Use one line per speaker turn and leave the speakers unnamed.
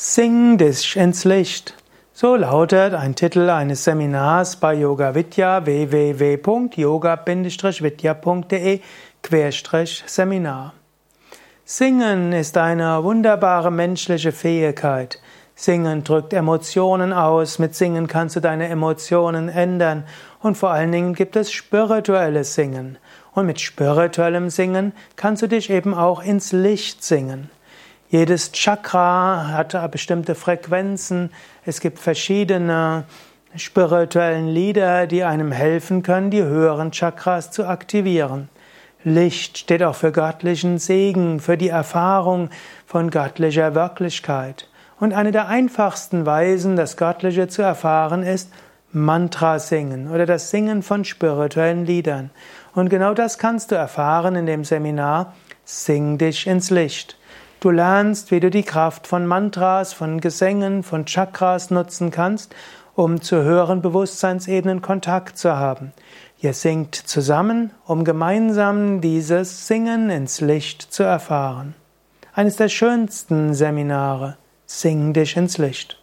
Sing dich ins Licht. So lautet ein Titel eines Seminars bei Yoga Vidya www.yoga-vidya.de Seminar. Singen ist eine wunderbare menschliche Fähigkeit. Singen drückt Emotionen aus, mit Singen kannst du deine Emotionen ändern und vor allen Dingen gibt es spirituelles Singen. Und mit spirituellem Singen kannst du dich eben auch ins Licht singen. Jedes Chakra hat bestimmte Frequenzen. Es gibt verschiedene spirituellen Lieder, die einem helfen können, die höheren Chakras zu aktivieren. Licht steht auch für göttlichen Segen, für die Erfahrung von göttlicher Wirklichkeit. Und eine der einfachsten Weisen, das Göttliche zu erfahren, ist Mantra singen oder das Singen von spirituellen Liedern. Und genau das kannst du erfahren in dem Seminar Sing dich ins Licht. Du lernst, wie du die Kraft von Mantras, von Gesängen, von Chakras nutzen kannst, um zu höheren Bewusstseinsebenen Kontakt zu haben. Ihr singt zusammen, um gemeinsam dieses Singen ins Licht zu erfahren. Eines der schönsten Seminare. Sing dich ins Licht.